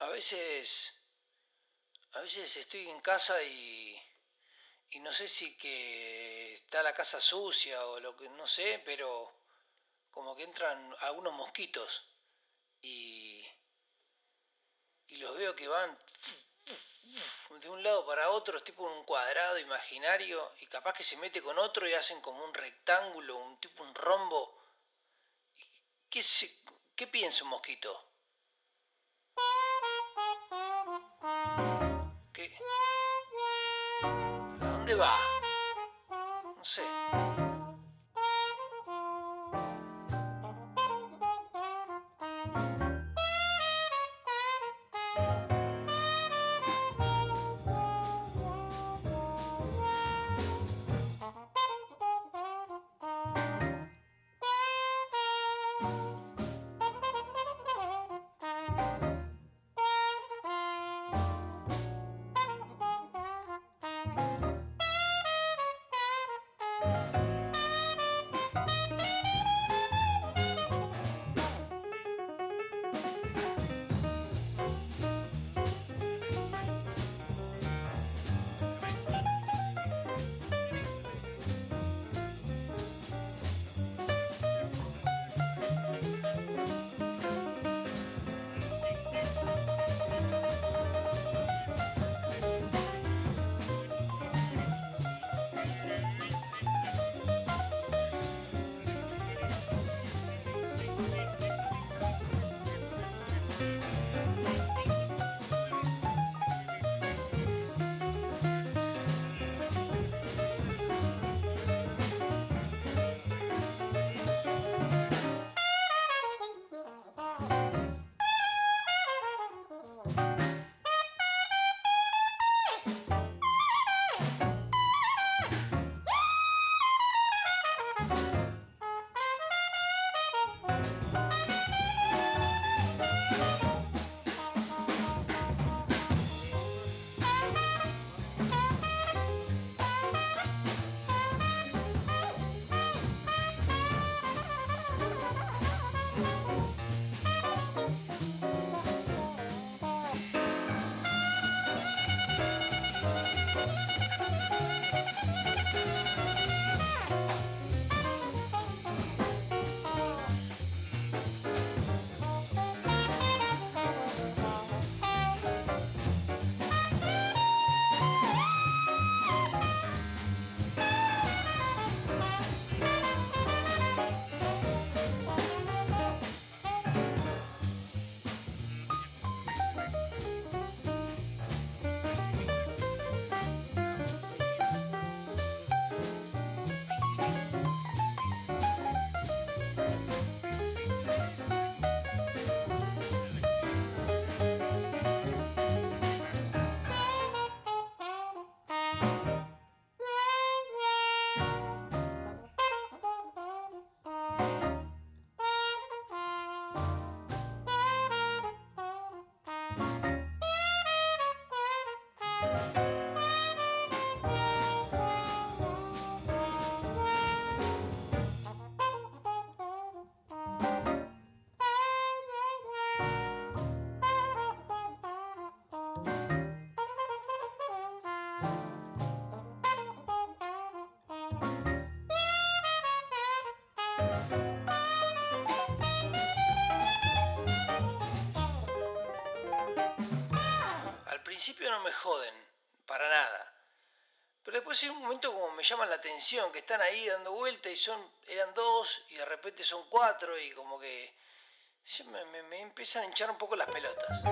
A veces. A veces estoy en casa y. Y no sé si que está la casa sucia o lo que. No sé, pero. Como que entran algunos mosquitos. Y. Y los veo que van de un lado para otro, es tipo un cuadrado imaginario, y capaz que se mete con otro y hacen como un rectángulo, un tipo un rombo. ¿Qué, qué piensa un mosquito? ¿Qué? ¿A dónde va? No sé. Joden, para nada. Pero después hay un momento como me llama la atención, que están ahí dando vuelta y son, eran dos y de repente son cuatro y como que me empiezan a hinchar un poco las pelotas.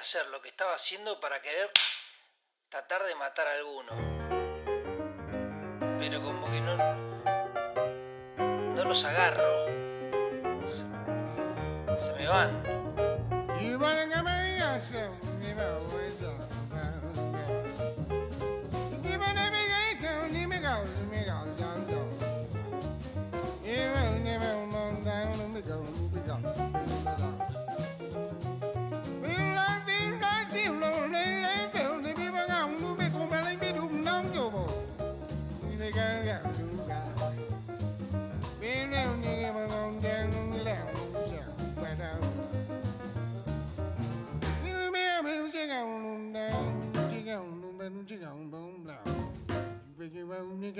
Hacer lo que estaba haciendo para querer tratar de matar a alguno. Pero como que no, no los agarro. Se, se me van. Ooh,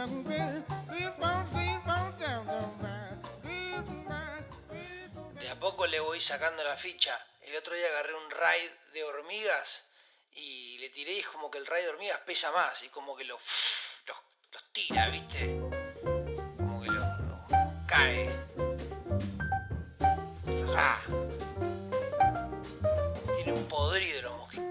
De a poco le voy sacando la ficha. El otro día agarré un raid de hormigas y le tiré y es como que el raid de hormigas pesa más y como que lo, los, los tira, ¿viste? Como que lo, cae. ¡Ja! Tiene un podrido los mosquitos.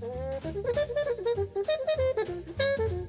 Thank you.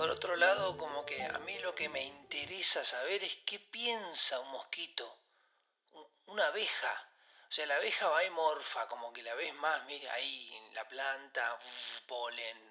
Por otro lado, como que a mí lo que me interesa saber es qué piensa un mosquito, una abeja. O sea, la abeja va y morfa, como que la ves más, mira, ahí en la planta, polen,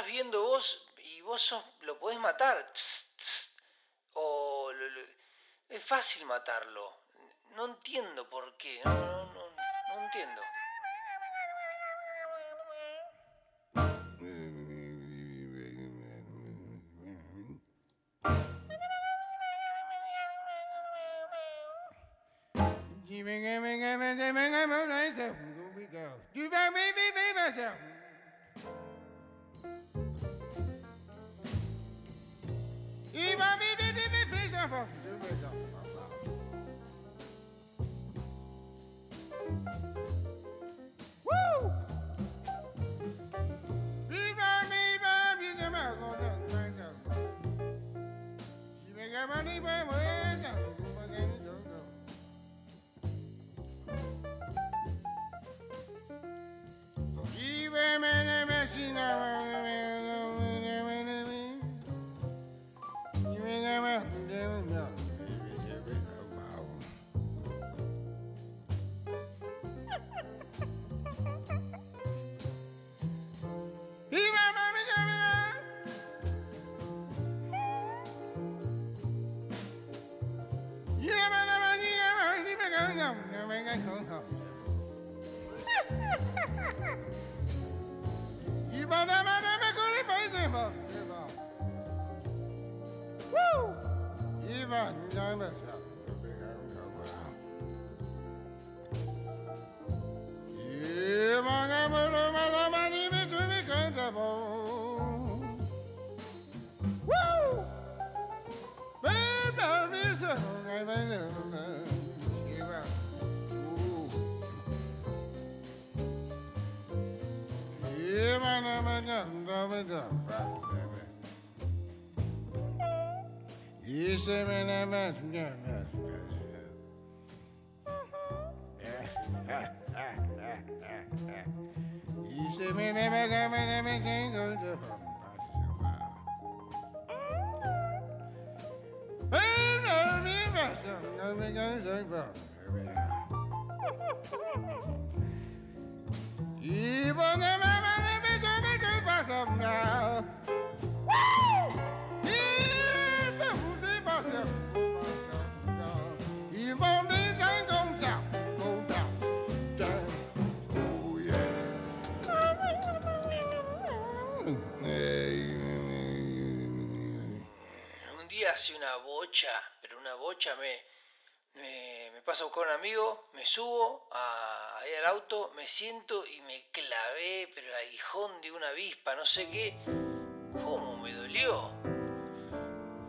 estás viendo vos y vos lo podés matar. O es fácil matarlo. No entiendo 아, paso a buscar un amigo, me subo a, ahí al auto, me siento y me clavé, pero el aguijón de una avispa, no sé qué. ¿Cómo me dolió?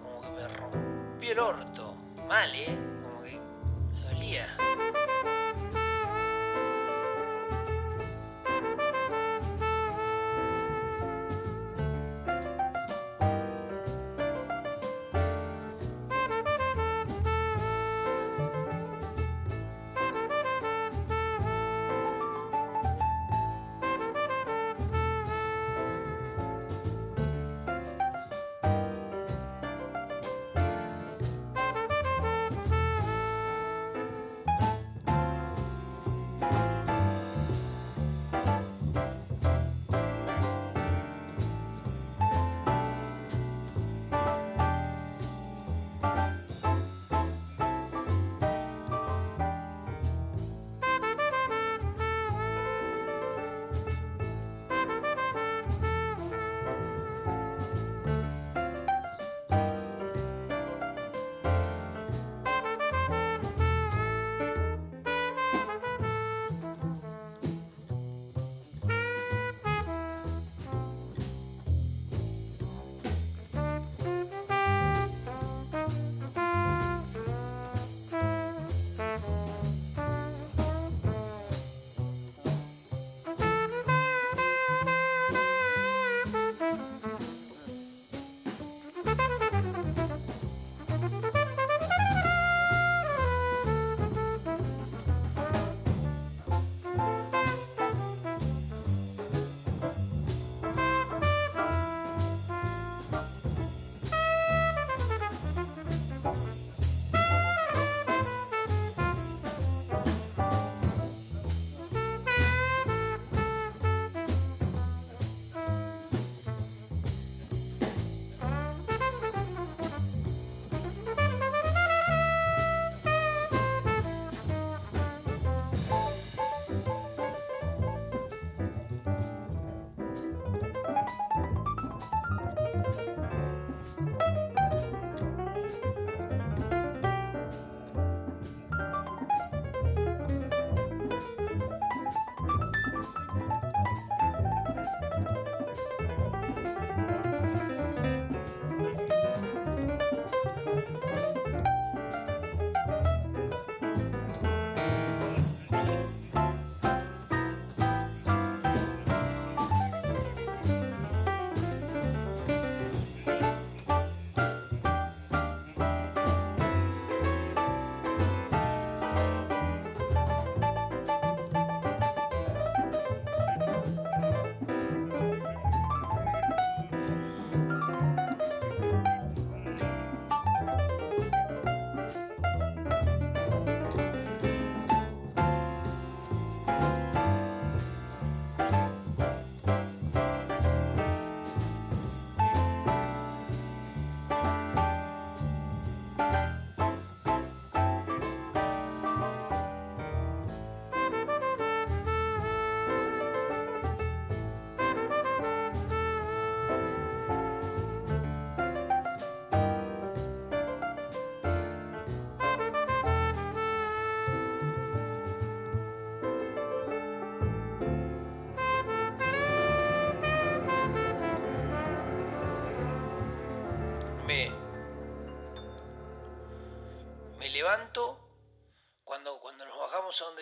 Como que me rompió el orto. Mal, ¿eh? Como que me dolía.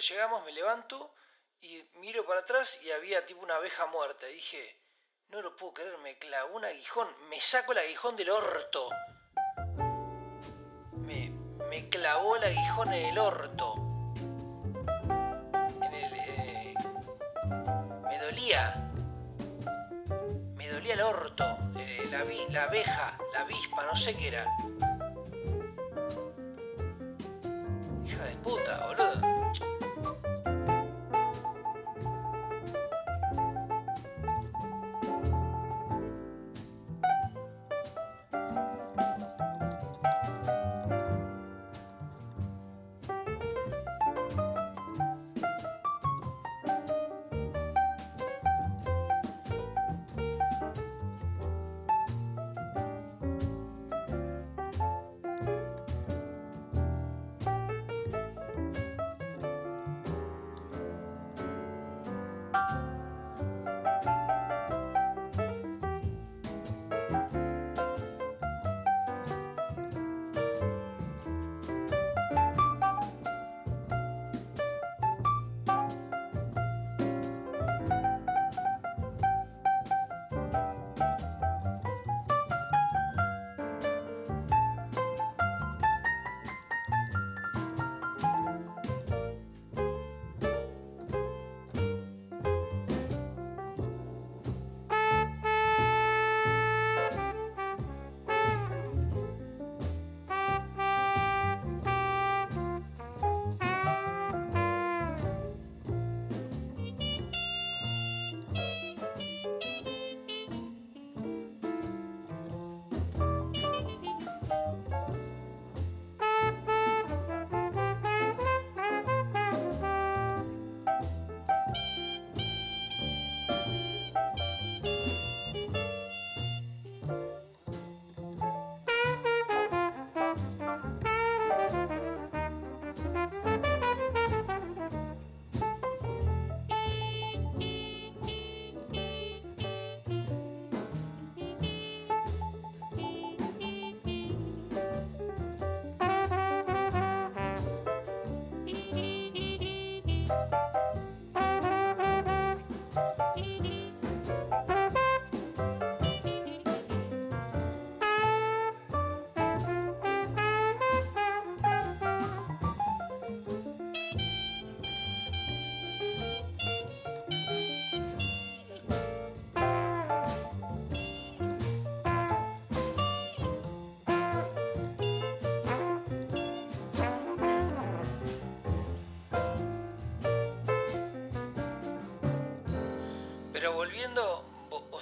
Llegamos, me levanto y miro para atrás y había tipo una abeja muerta. Dije, No lo puedo creer, me clavó un aguijón. Me saco el aguijón del orto. Me, clavó el aguijón en el orto. En el, eh, me dolía. Me dolía el orto. eh, la, la abeja, la avispa, no sé qué era. Hija de puta, boludo.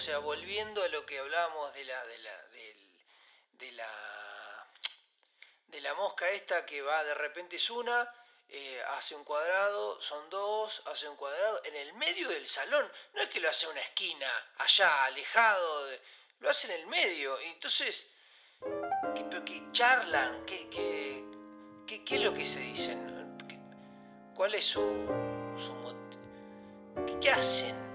Sea, volviendo a lo que hablábamos de la, de la, del- de la, de la mosca esta que va de repente es una, eh, hace un cuadrado, son dos, hace un cuadrado, en el medio del salón, no es que lo hace una esquina, allá, alejado, lo hace en el medio, y entonces, ¿qué, pero qué charlan? ¿Qué, qué, qué, es lo que se dicen? ¿Qué- ¿Cuál es su, su mot- ¿Qué, qué hacen?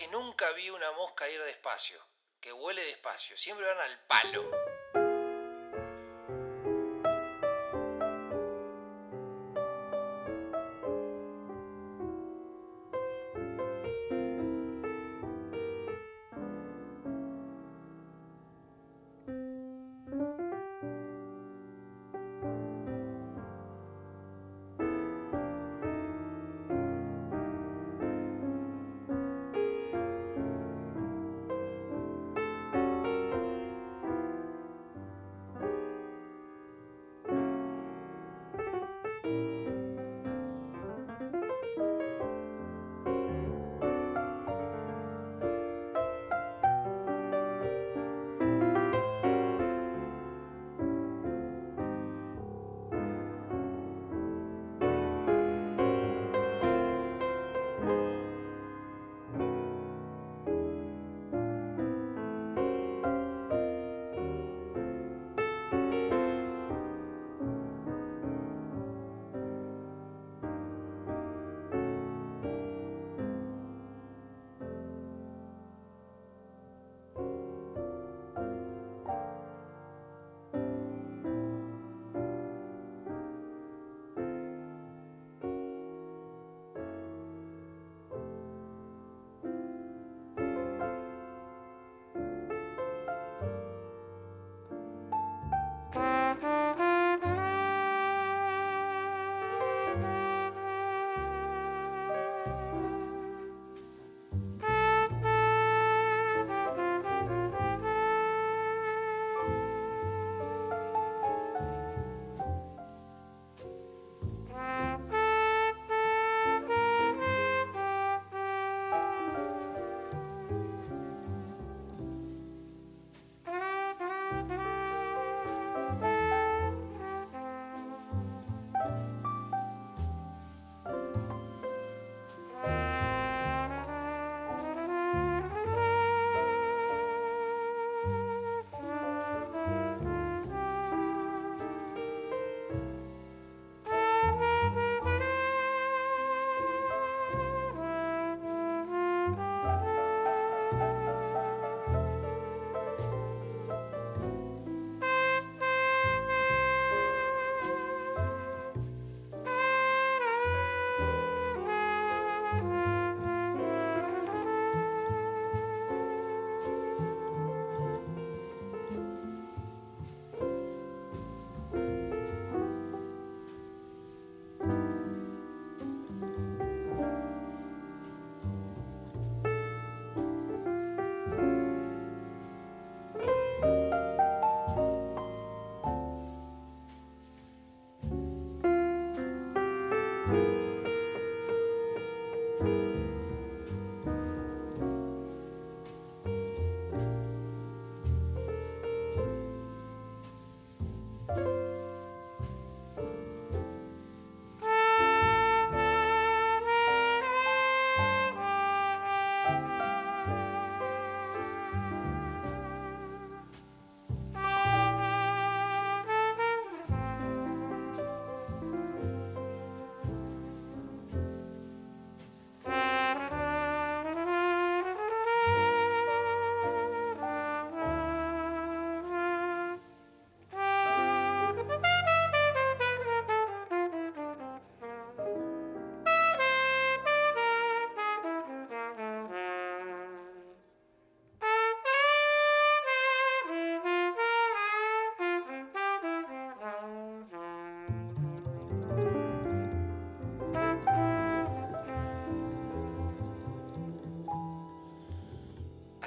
Que nunca vi una mosca ir despacio, que huele despacio, siempre van al palo.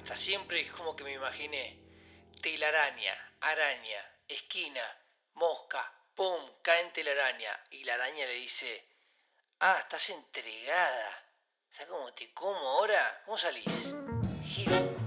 Hasta siempre es como que me imaginé telaraña, araña, esquina, mosca, pum, cae en telaraña. Y la araña le dice, ah, estás entregada. ¿Sabes cómo te como ahora? ¿Cómo salís? Gil.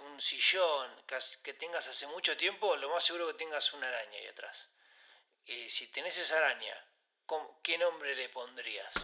Un sillón, que, tengas hace mucho tiempo, lo más seguro que tengas una araña ahí atrás. Si tenés esa araña, ¿cómo- ¿qué nombre le pondrías?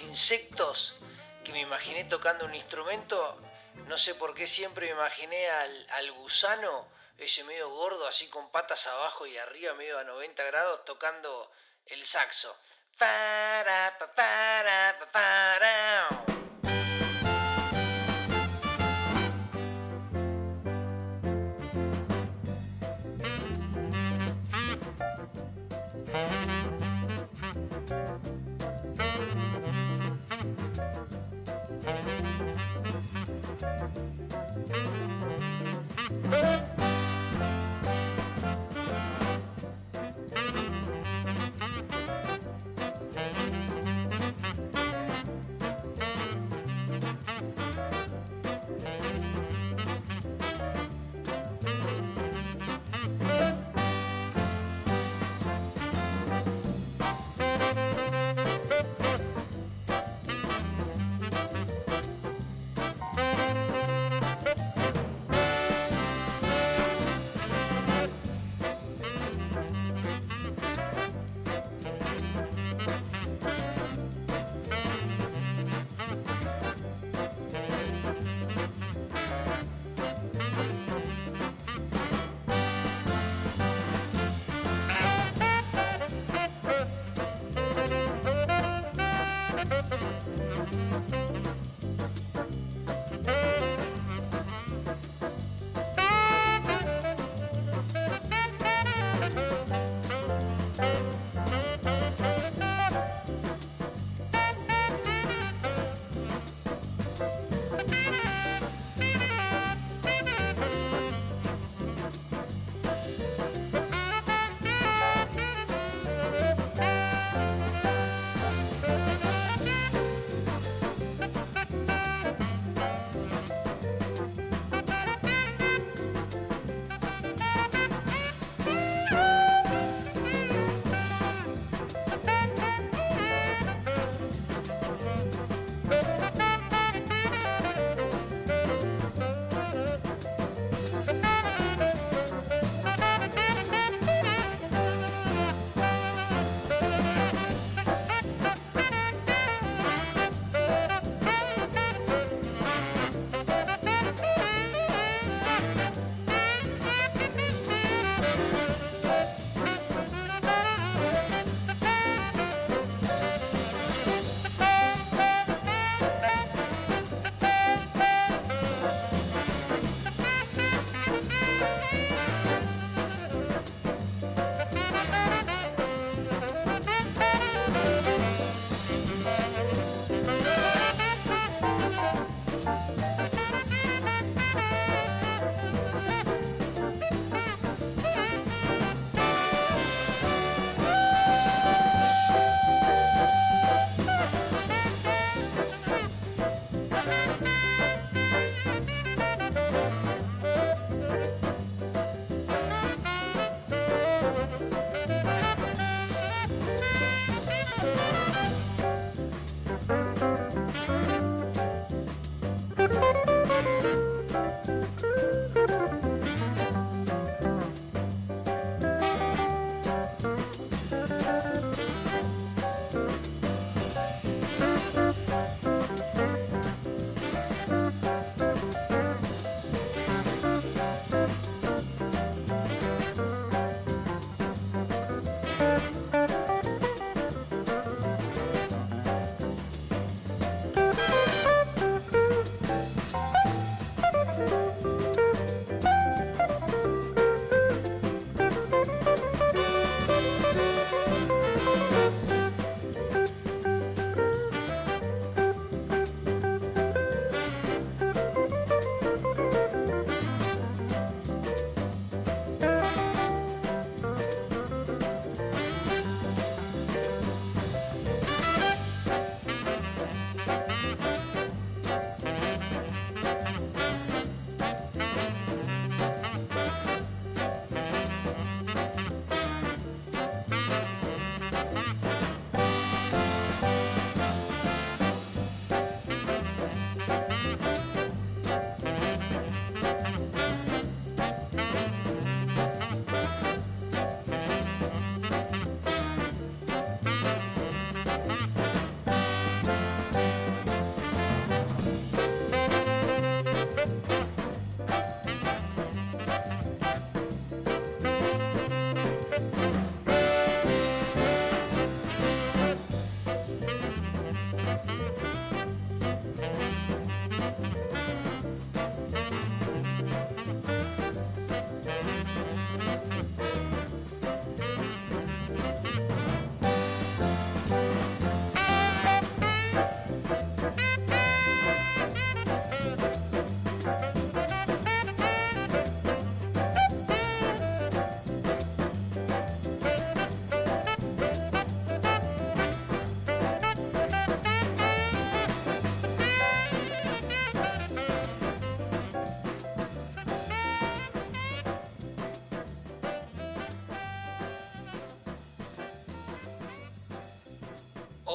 Insectos que me imaginé tocando un instrumento, no sé por qué siempre me imaginé al, gusano, ese medio gordo, así con patas abajo y arriba, medio a 90 grados, tocando el saxo. Para,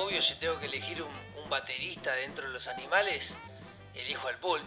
obvio, si tengo que elegir un, baterista dentro de los animales, elijo al pulpo.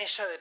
Milanesa de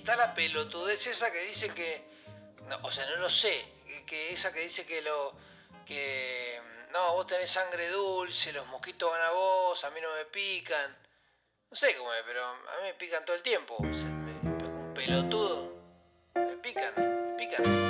está la pelotudez esa que dice que. No, o sea, no lo sé. Que, que esa que dice que lo. que. No, vos tenés sangre dulce, los mosquitos van a vos, a mí no me pican. No sé cómo es, pero a mí me pican todo el tiempo. O sea, me- un pelotudo. Me pican, me pican.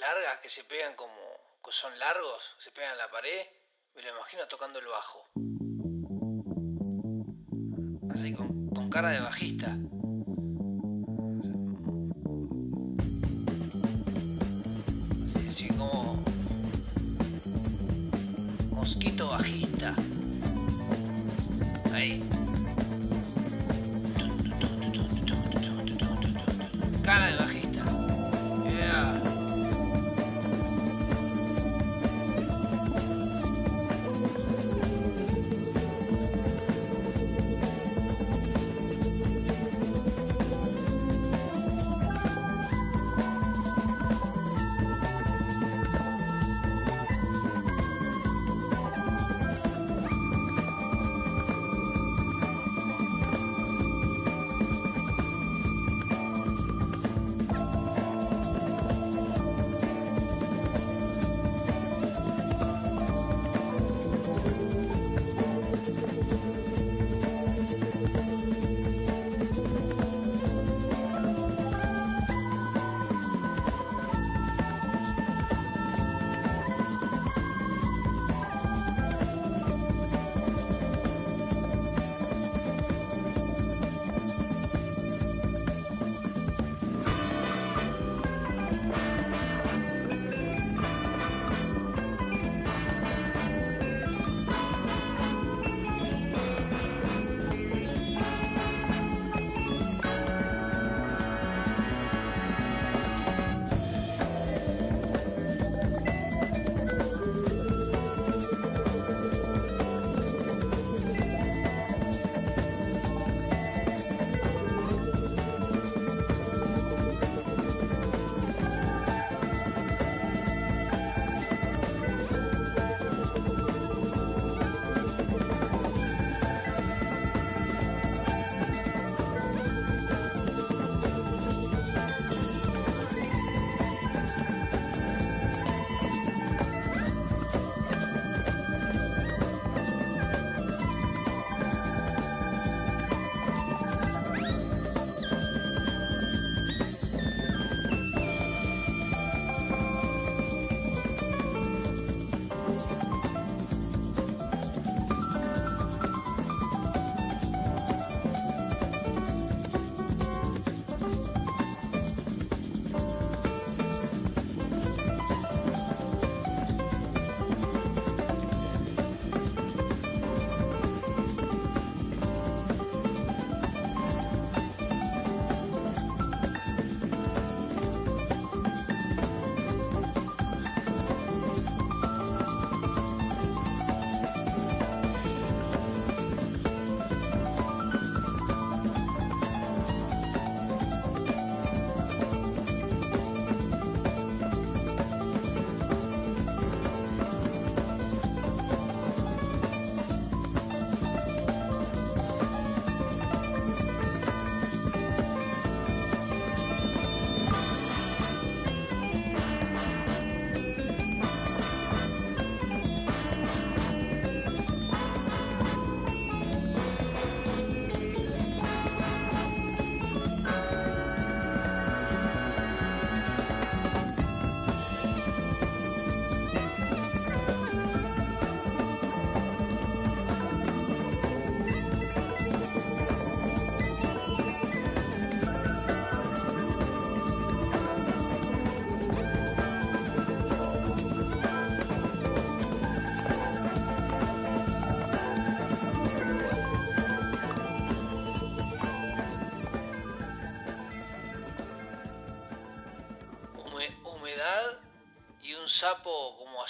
largas que se pegan como son largos, se pegan en la pared, me lo imagino tocando el bajo. Así con, cara de bajista. Así como mosquito bajista. Ahí.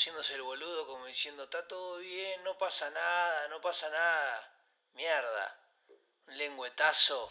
Haciéndose el boludo, como diciendo, está todo bien, no pasa nada, no pasa nada. Mierda. Un lengüetazo.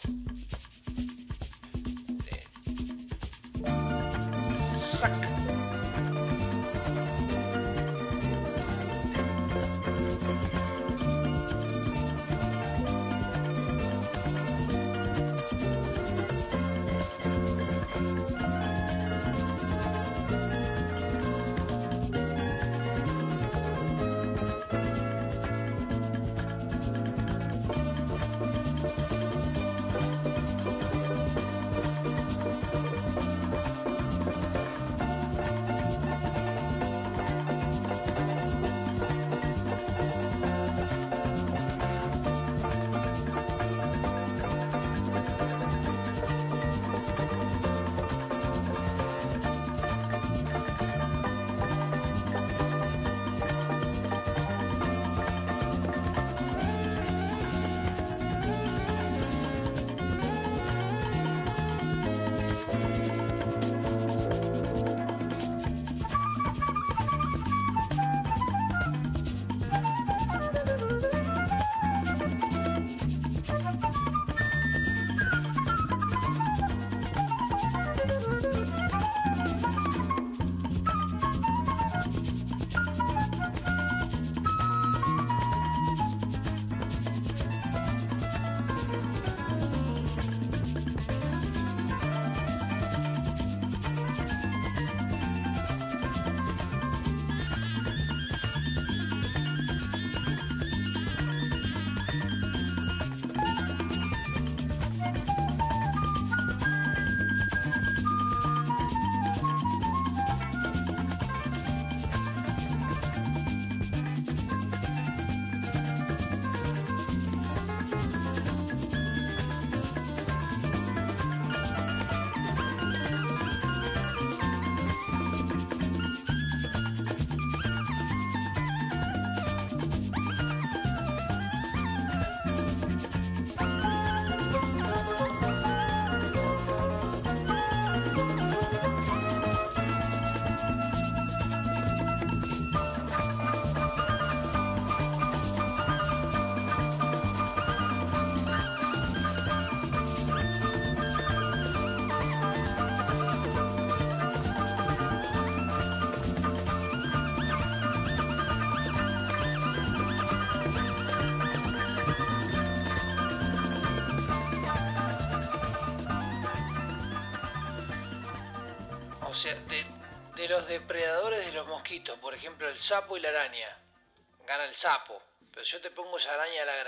De, los depredadores de los mosquitos, por ejemplo, el sapo y la araña. Gana el sapo. Pero yo te pongo esa araña gra- la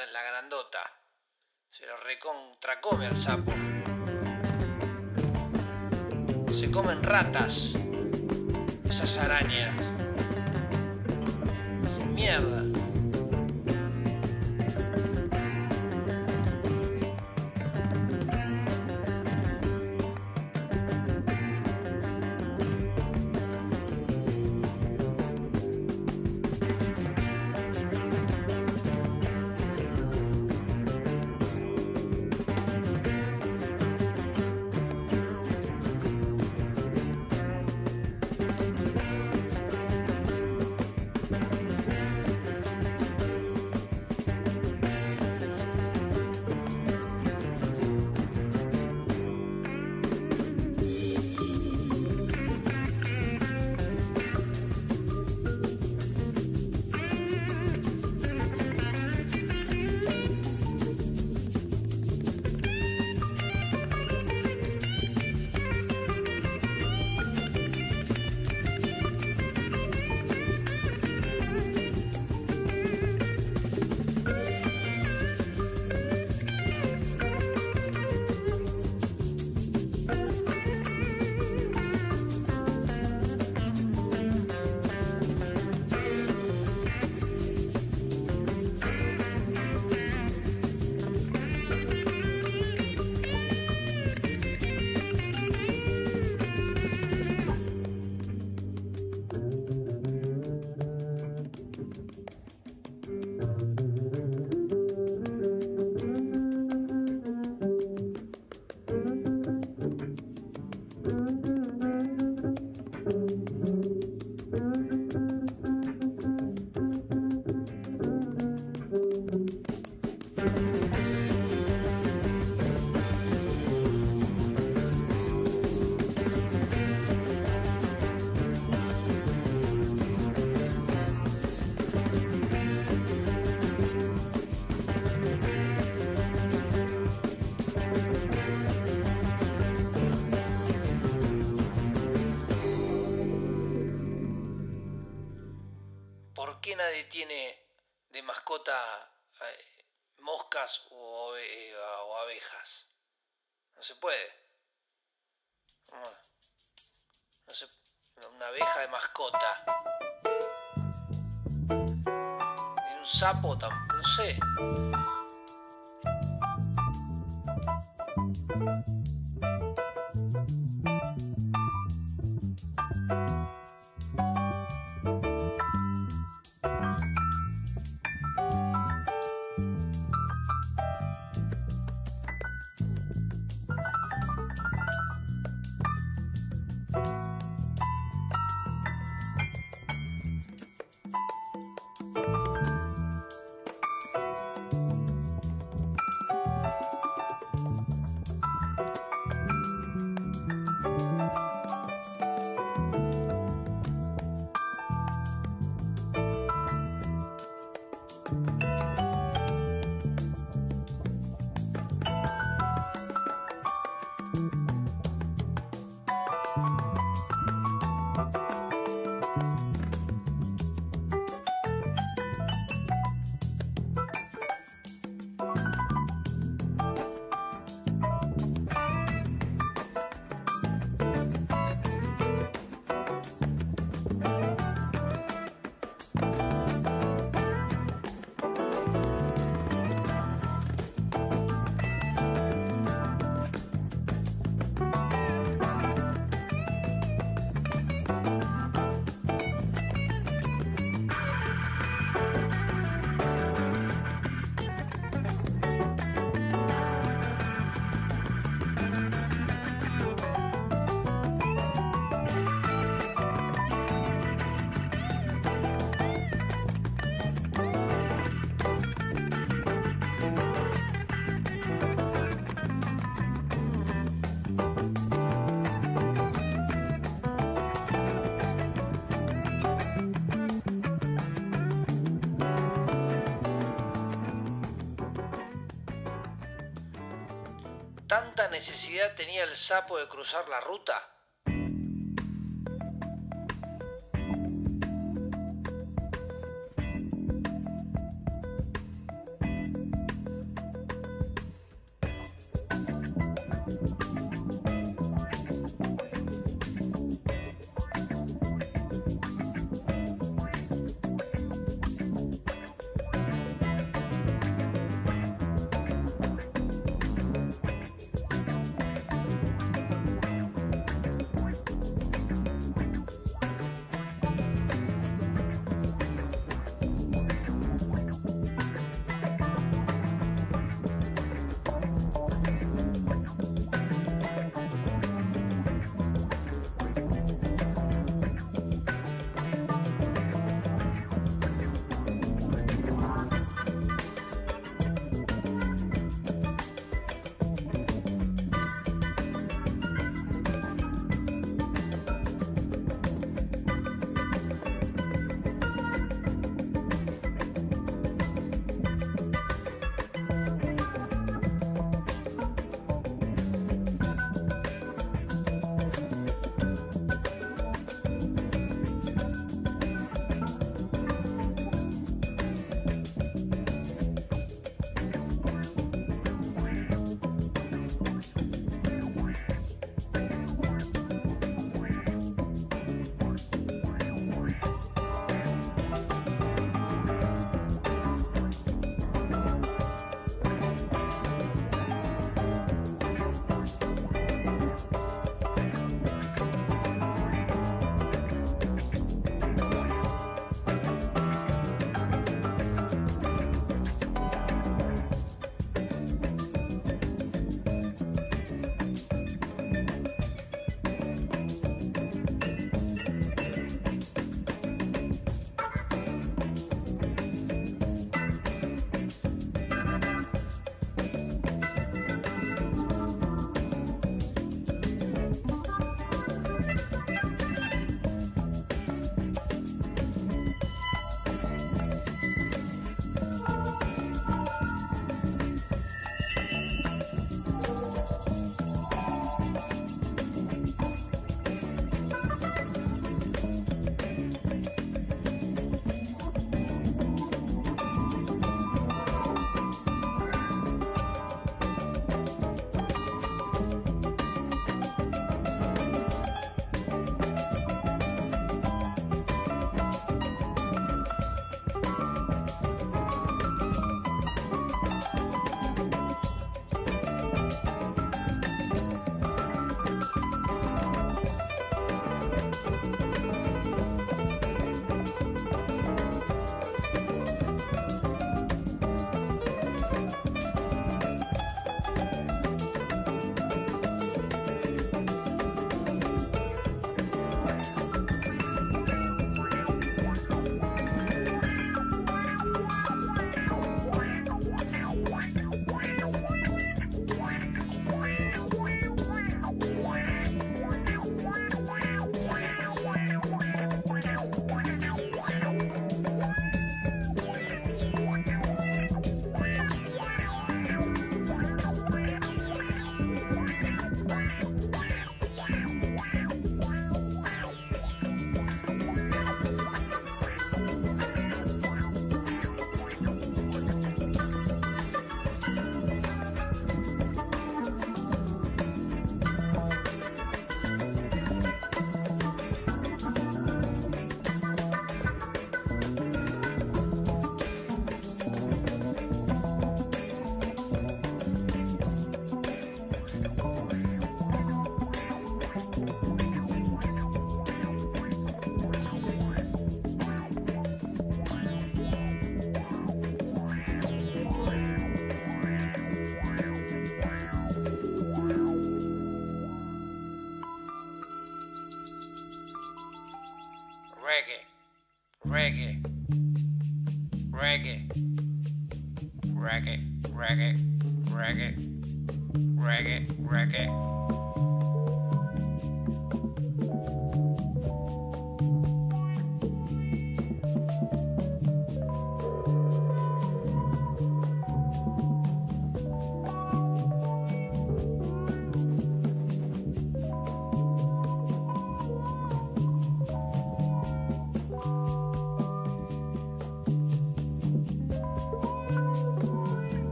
puede. Necesidad tenía el sapo de cruzar la ruta?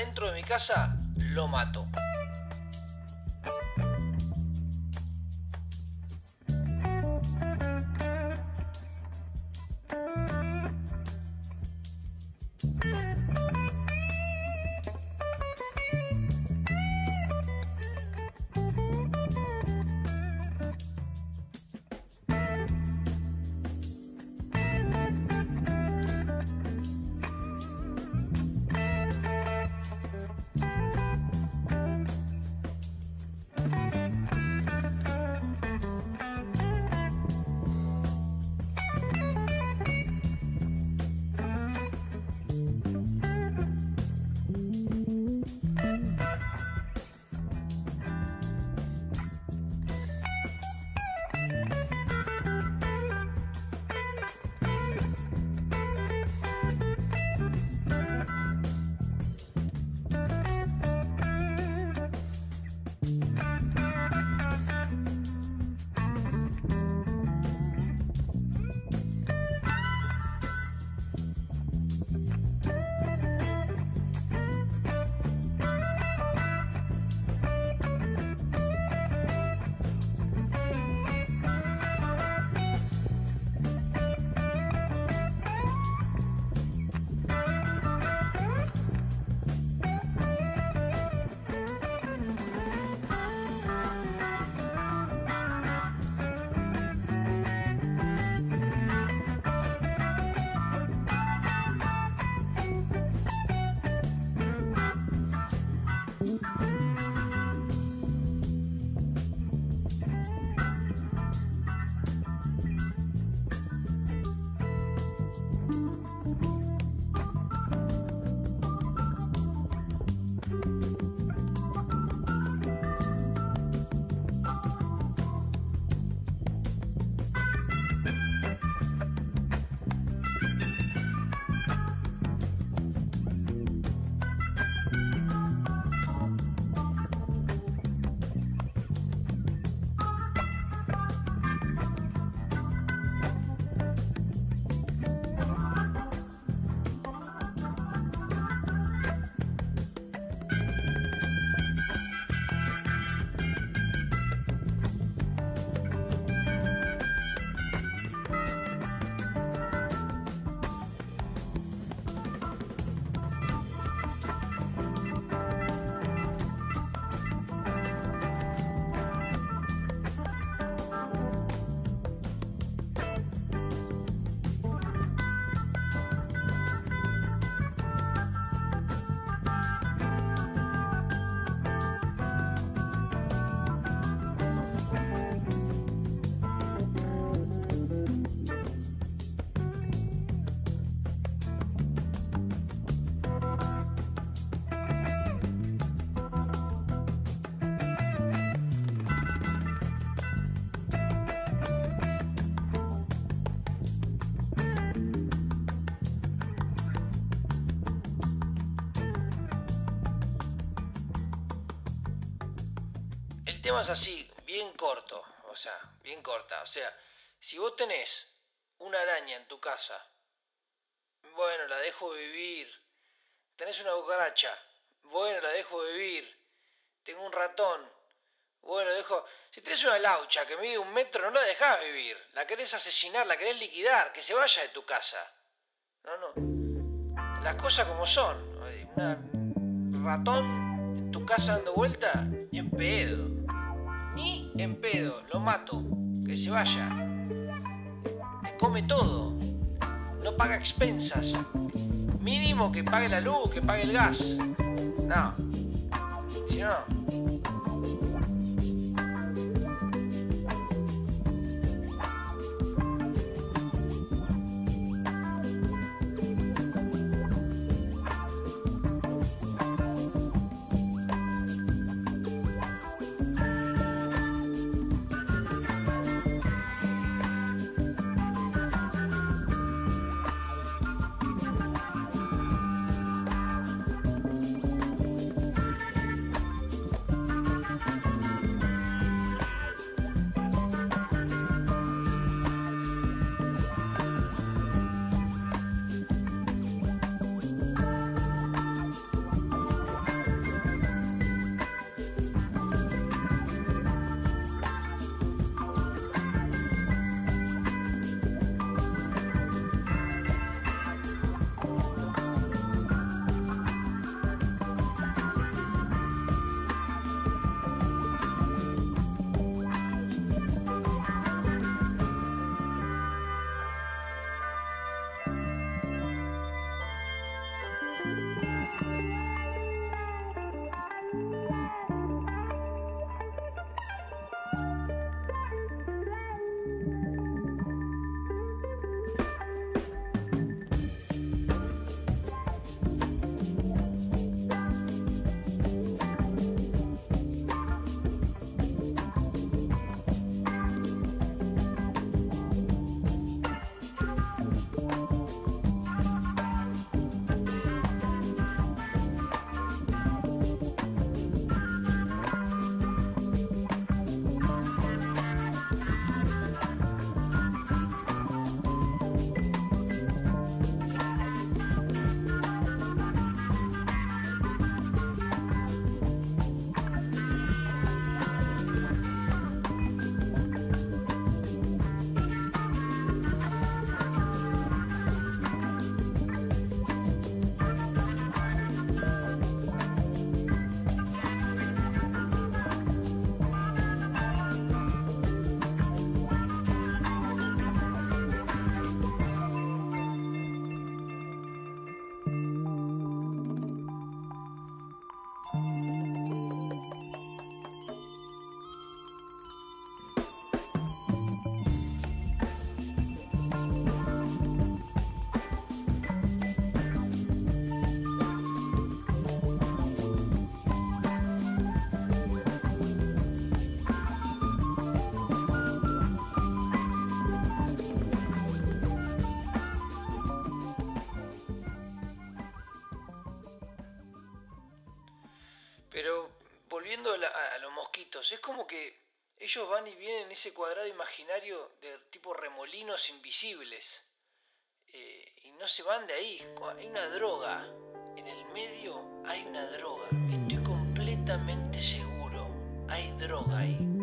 Adentro de mi casa, lo mato. Tema así, bien corto, o sea, bien corta. O sea, si vos tenés una araña en tu casa, bueno, la dejo vivir. Tenés una cucaracha, bueno, la dejo vivir. Tengo un ratón, bueno, dejo. Si tenés una laucha que mide un metro, no la dejás vivir. La querés asesinar, la querés liquidar, que se vaya de tu casa. No, no. Las cosas como son. Un ratón en tu casa dando vuelta, ni en pedo. En pedo. Lo mato. Que se vaya. Me come todo. No paga expensas. Mínimo que pague la luz, que pague el gas. No. Si no, no. Remolinos invisibles. Eh, y no se van de ahí. Hay una droga. En el medio hay una droga. Estoy completamente seguro. Hay droga ahí.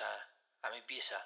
A, a mi pieza.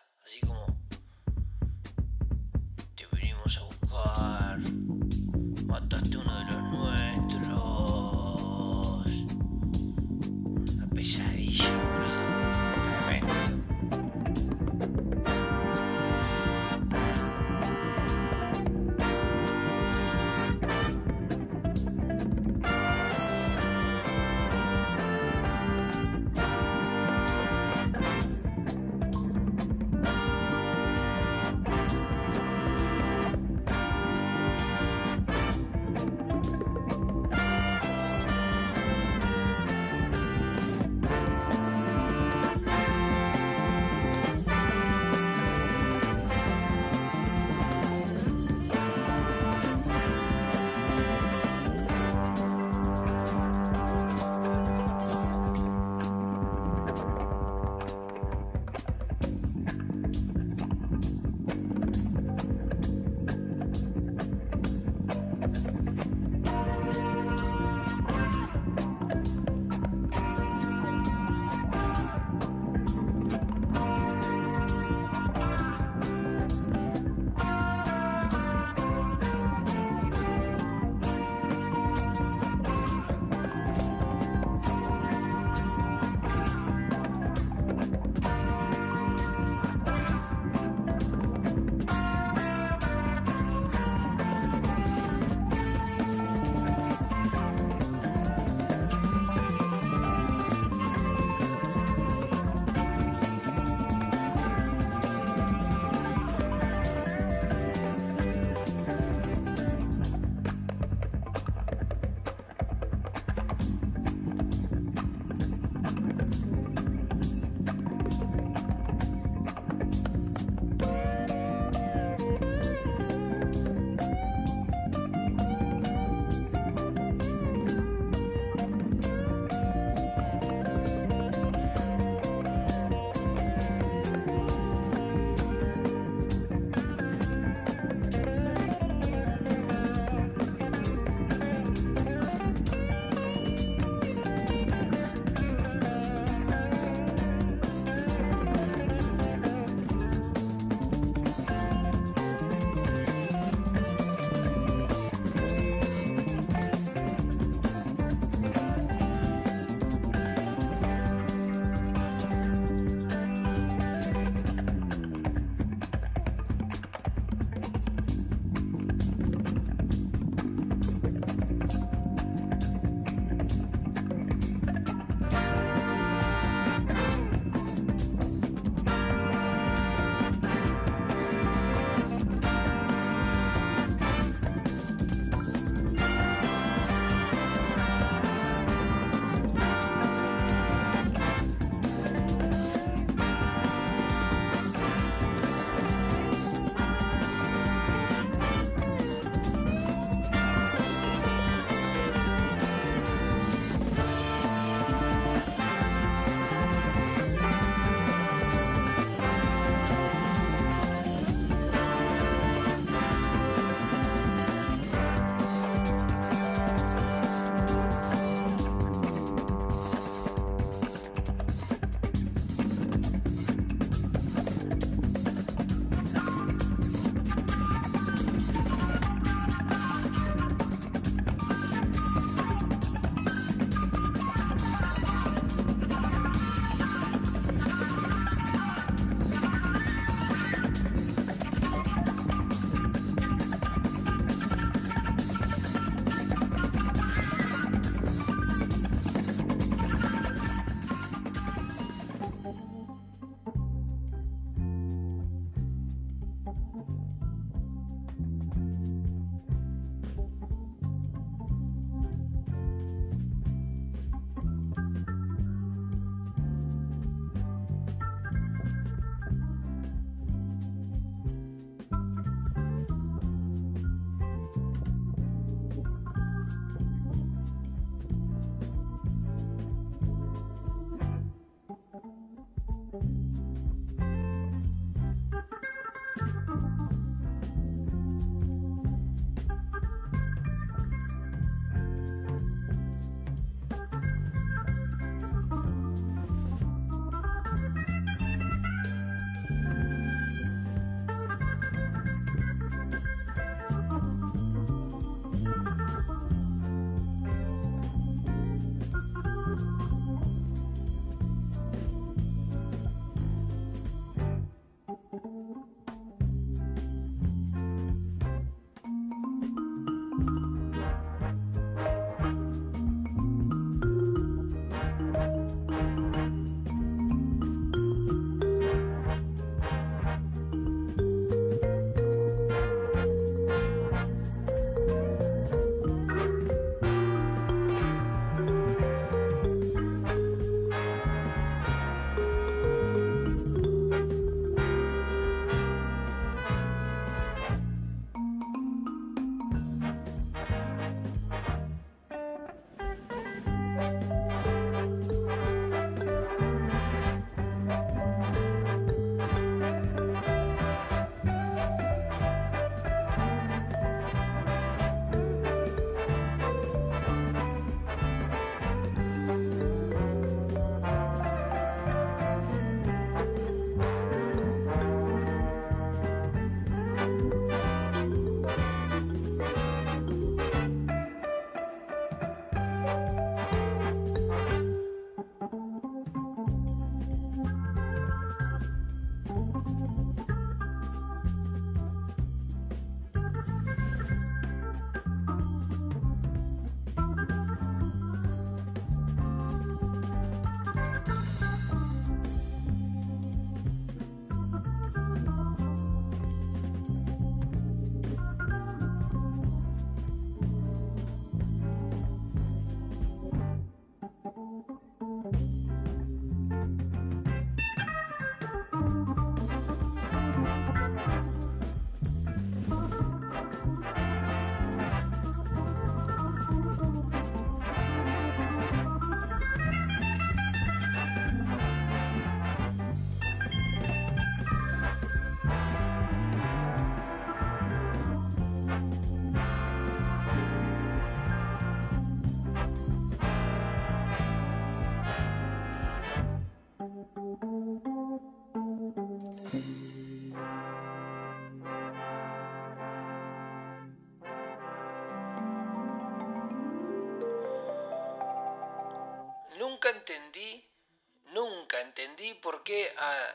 Por qué a-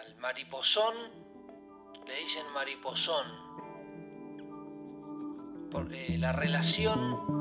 al mariposón le dicen mariposón. Porque la relación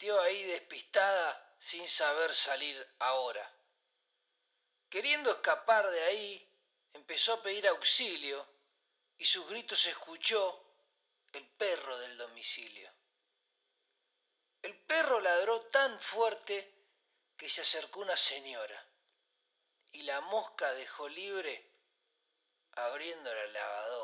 metió ahí despistada sin saber salir ahora. Queriendo escapar de ahí, empezó a pedir auxilio y sus gritos escuchó el perro del domicilio. El perro ladró tan fuerte que se acercó una señora y la mosca dejó libre abriendo la lavadora.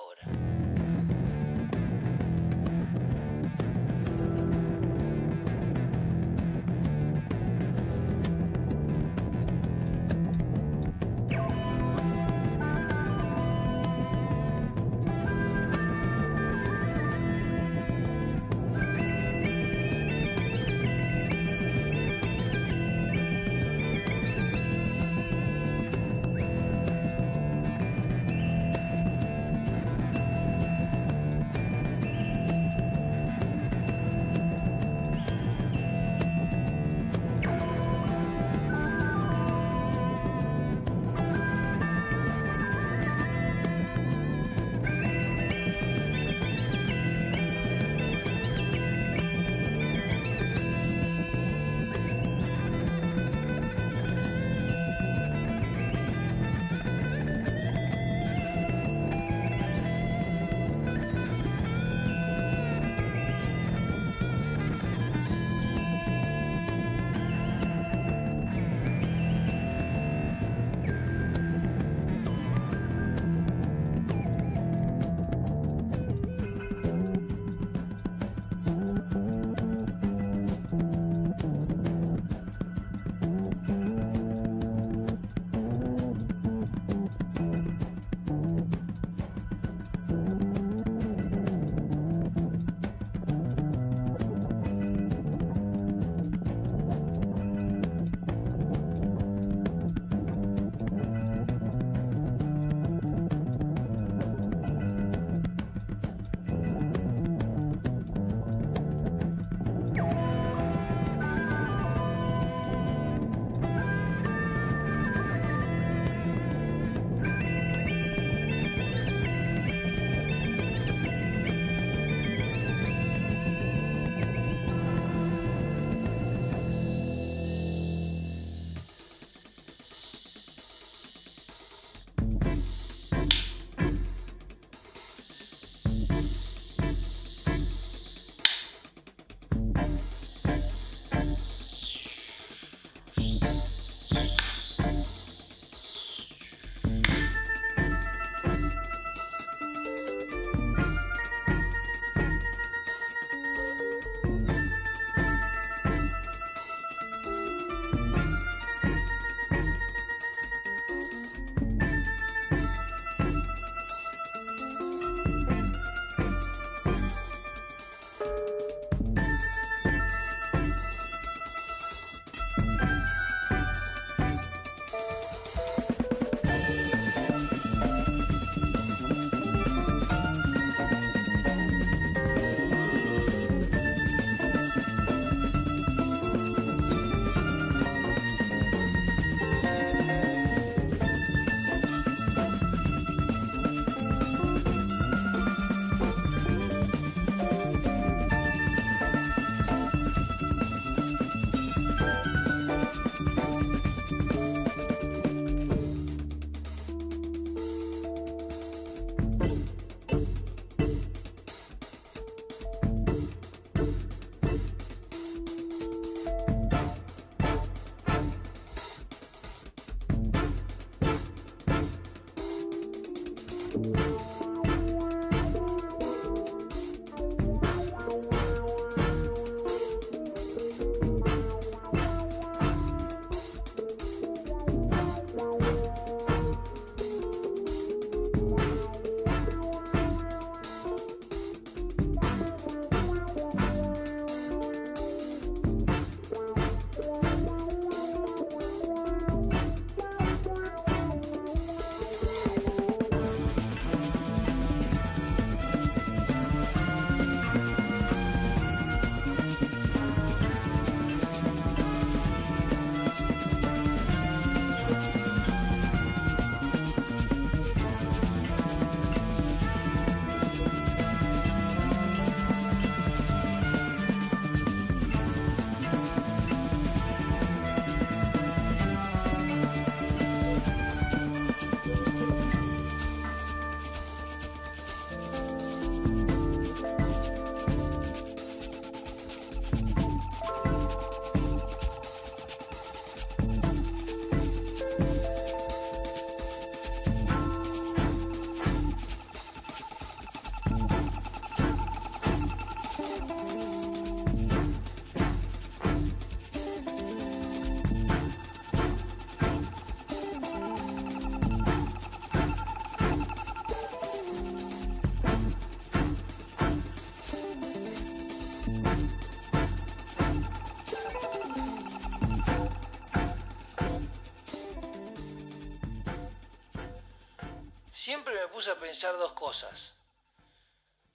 Pensar dos cosas.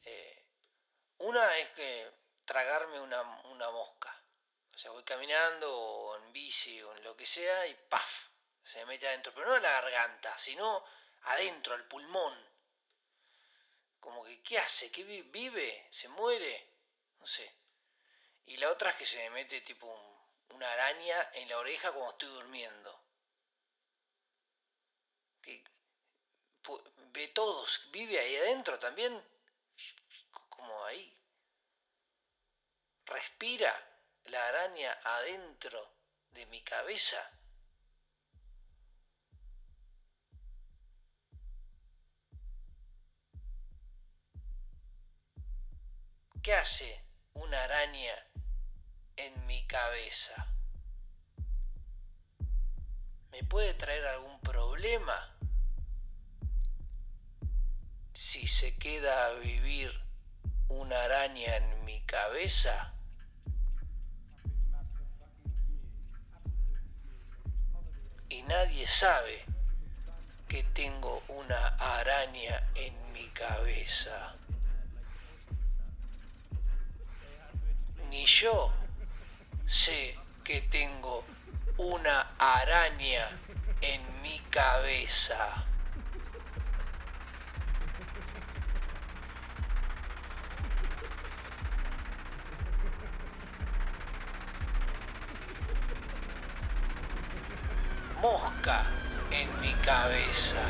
Eh, una es que tragarme una, mosca. O sea, voy caminando o en bici o en lo que sea y ¡paf! Se me mete adentro. Pero no en la garganta, sino adentro, al pulmón. Como que, ¿qué hace? ¿Qué vive? ¿Se muere? No sé. Y la otra es que se me mete tipo una araña en la oreja cuando estoy durmiendo. Que ve todos, vive ahí adentro también, como ahí. Respira la araña adentro de mi cabeza. ¿Qué hace una araña en mi cabeza? ¿Me puede traer algún problema? Si se queda a vivir una araña en mi cabeza, y nadie sabe que tengo una araña en mi cabeza. Ni yo sé que tengo una araña en mi cabeza. En mi cabeza.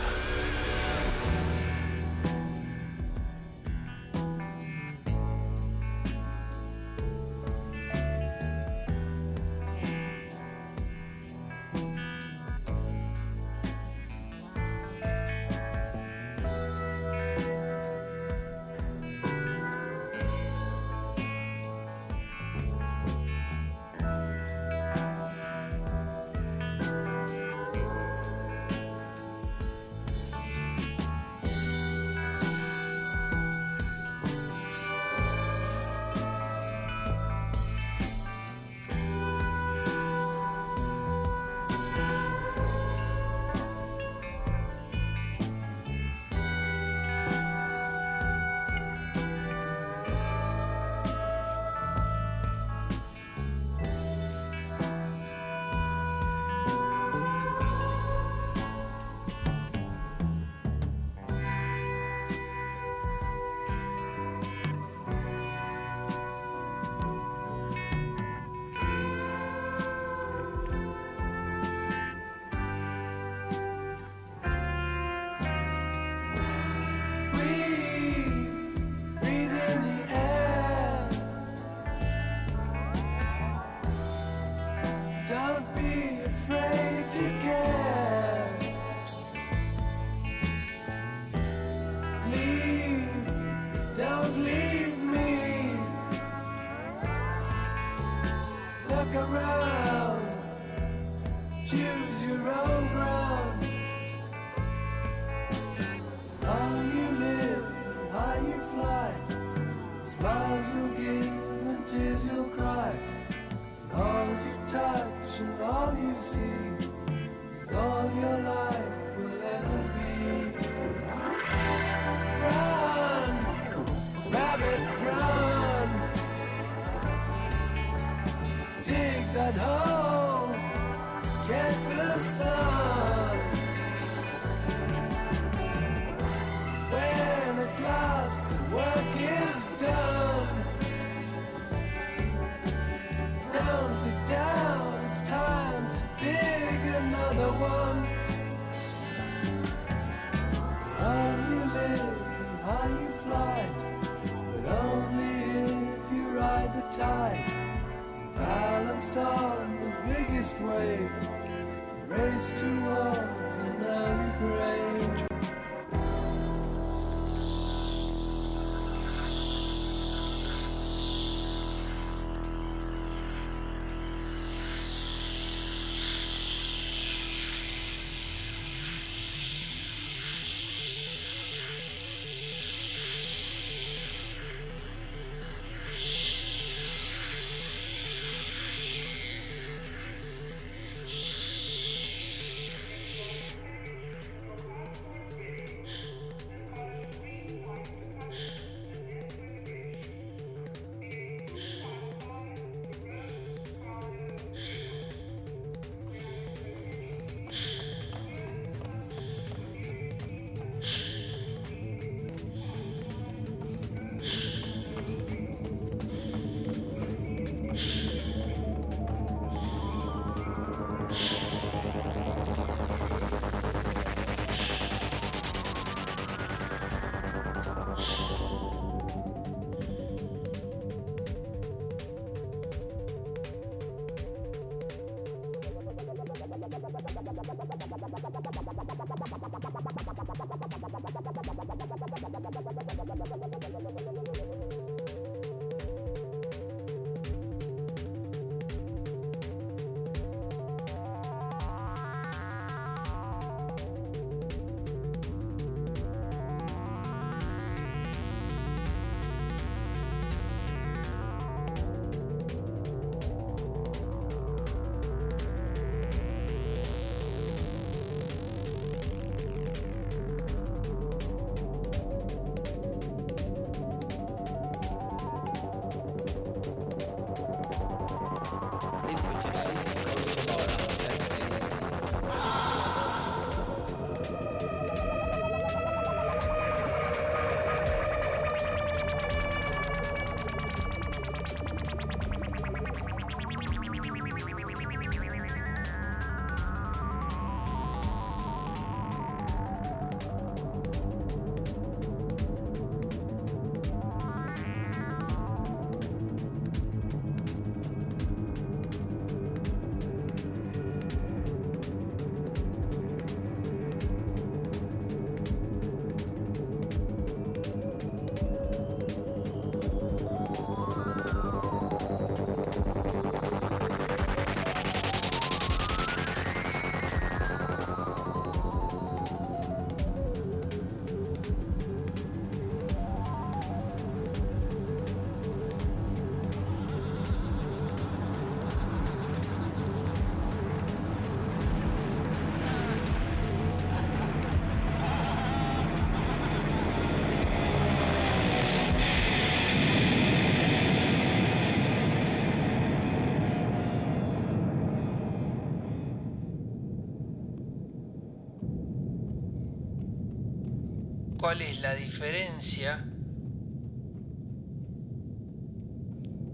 Diferencia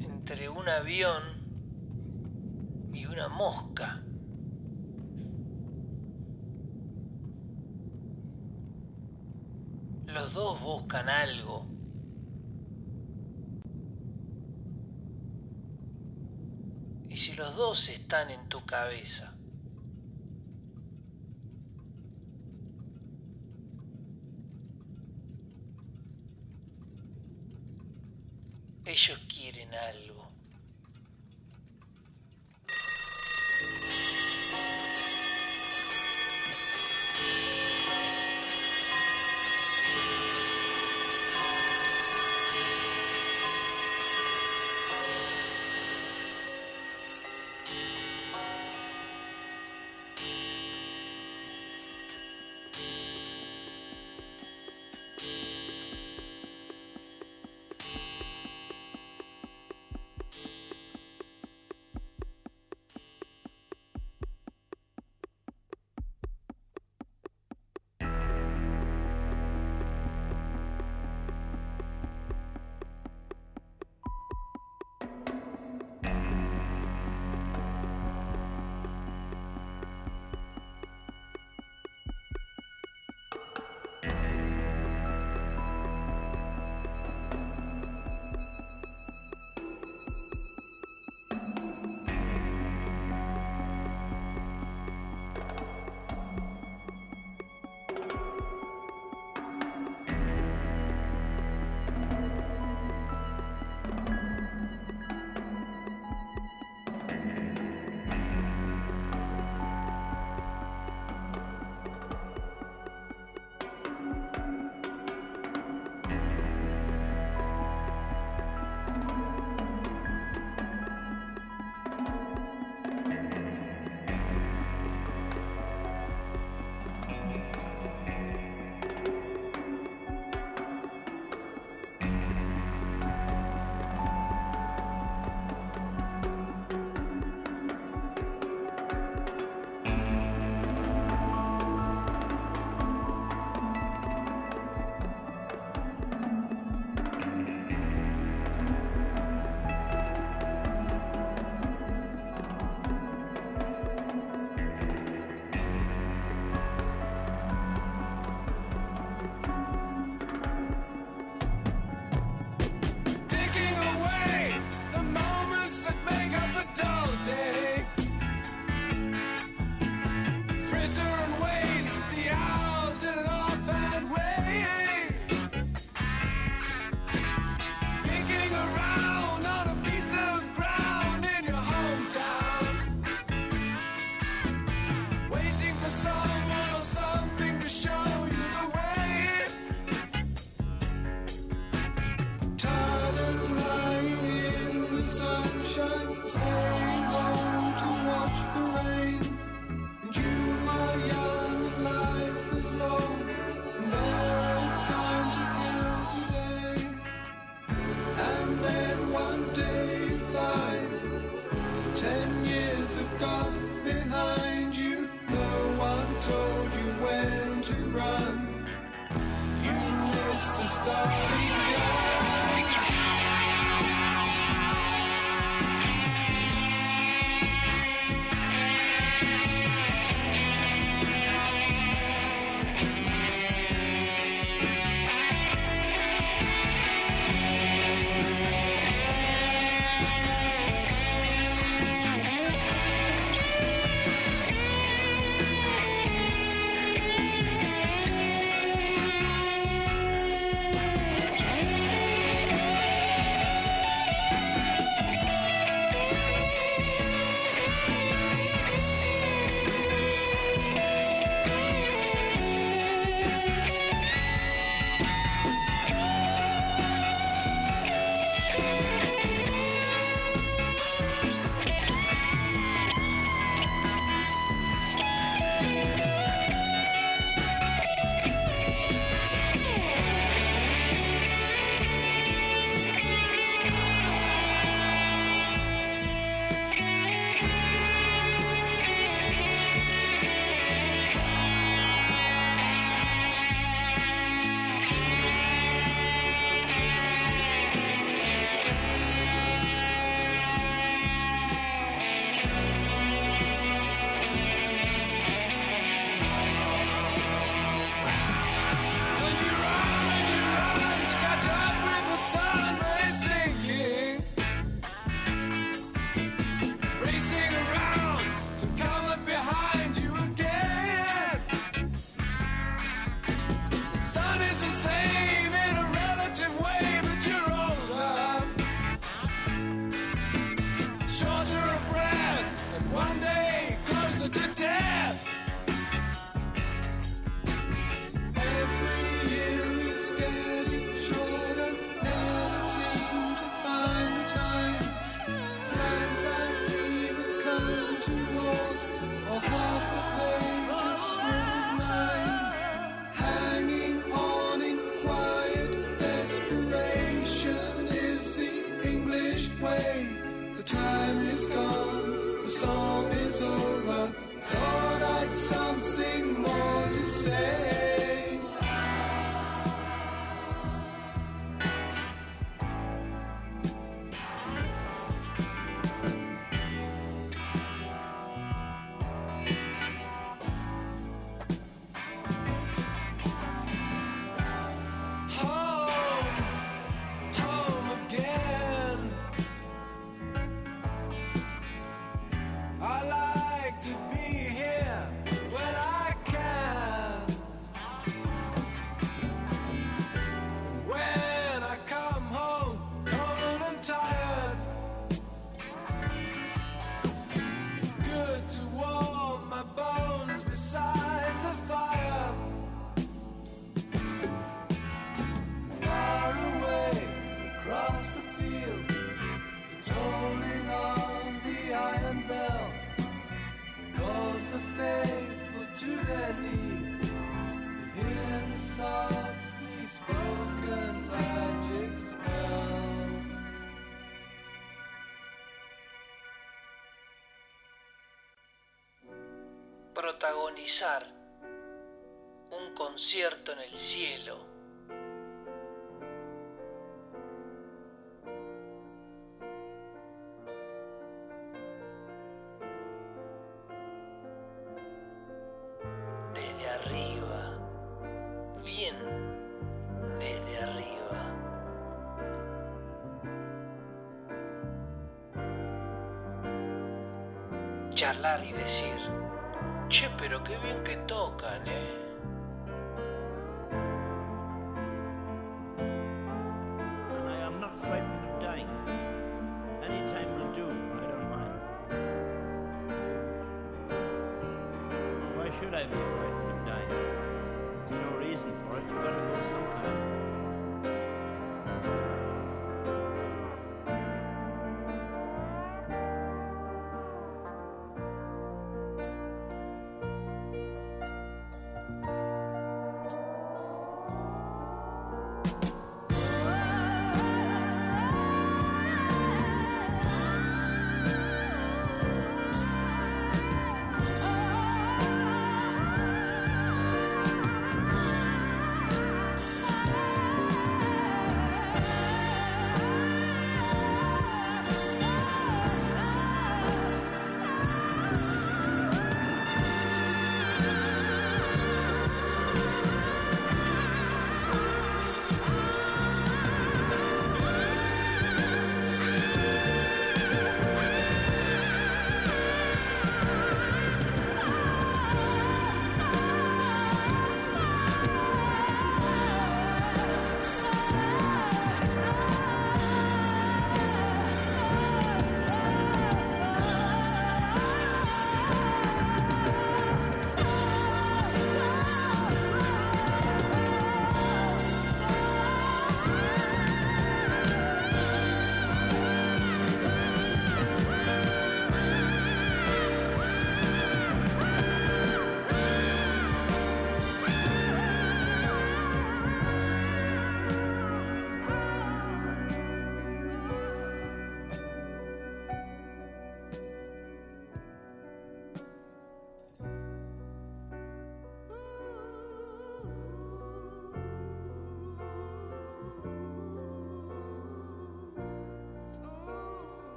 entre un avión y una mosca. Los dos buscan algo. Y si los dos están en tu cabeza, protagonizar un concierto en el cielo.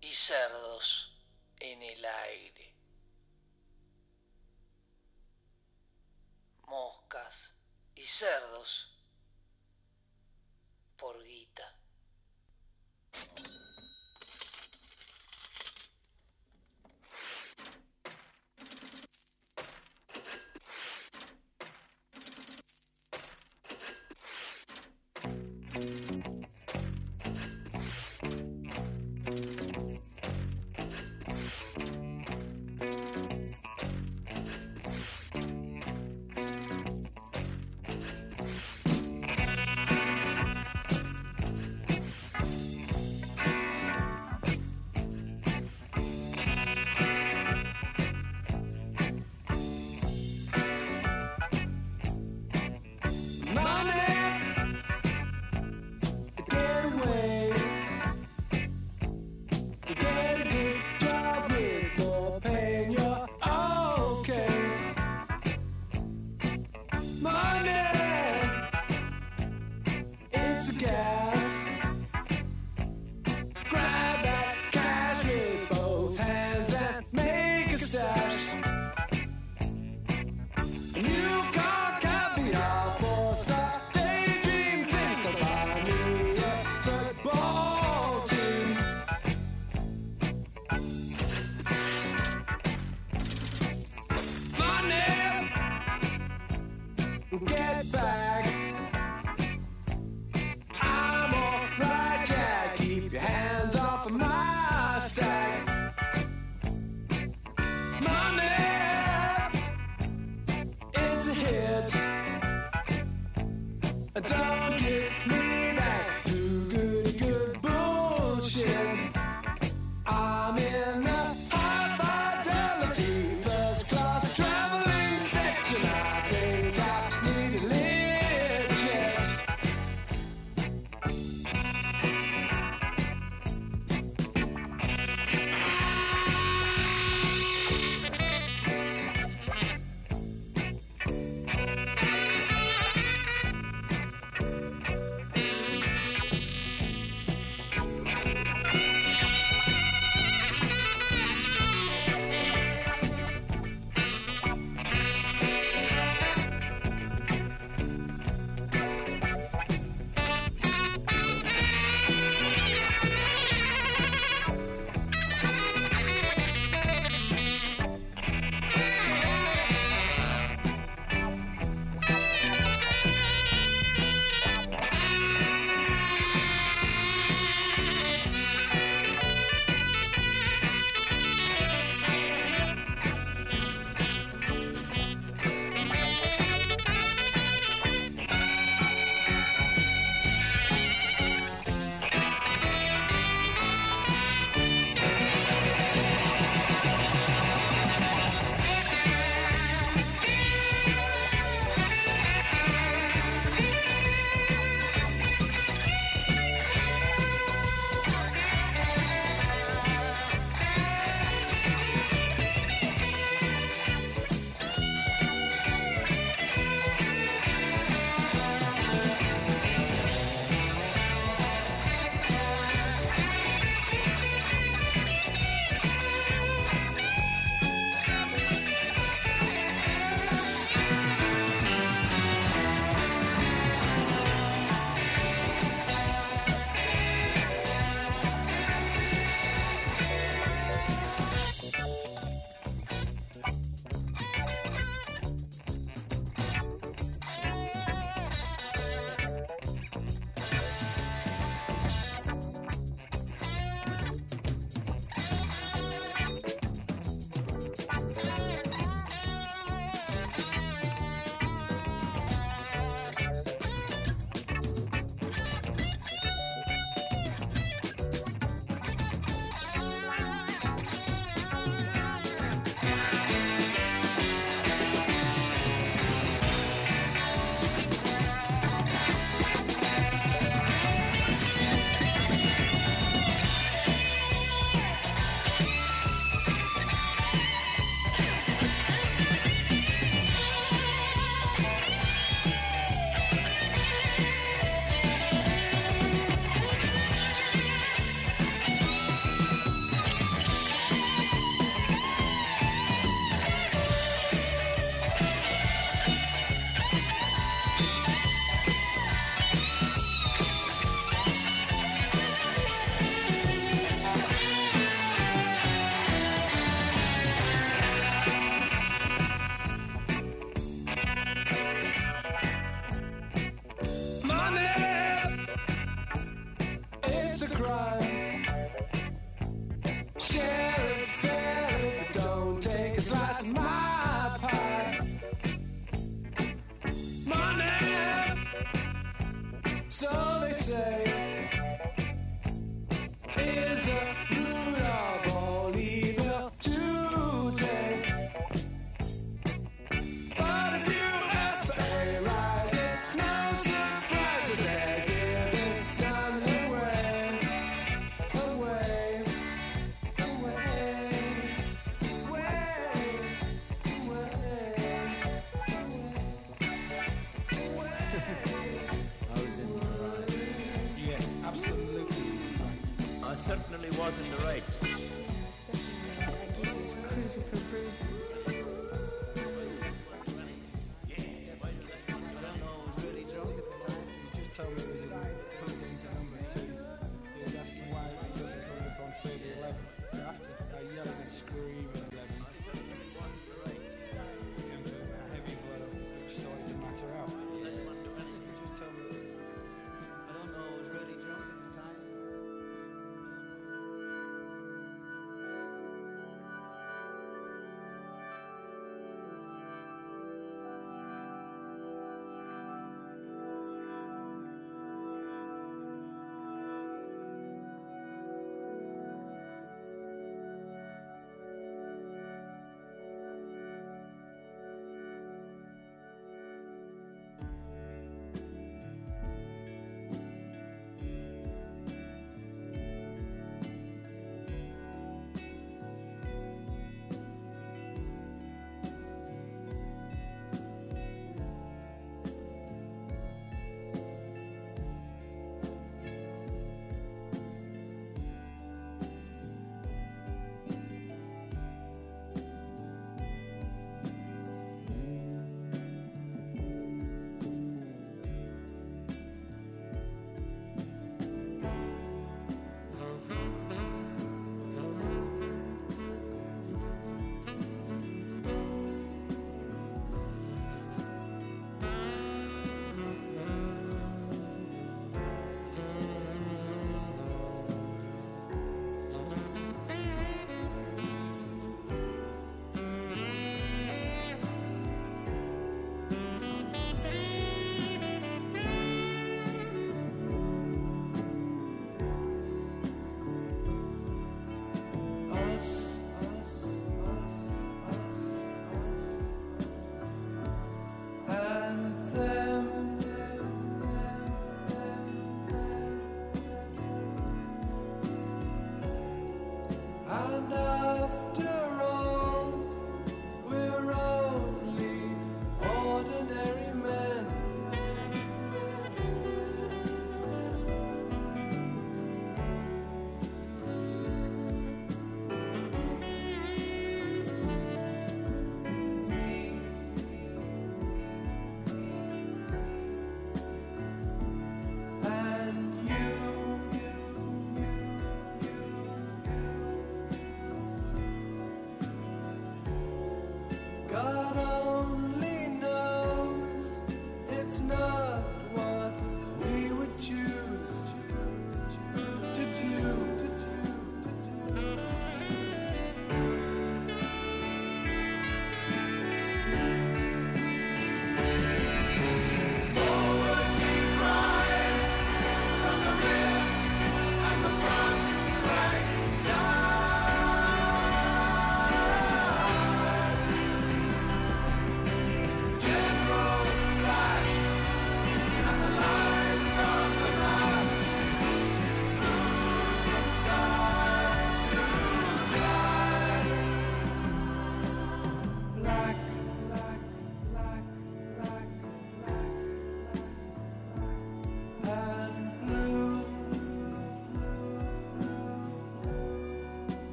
Y cerdos en el aire.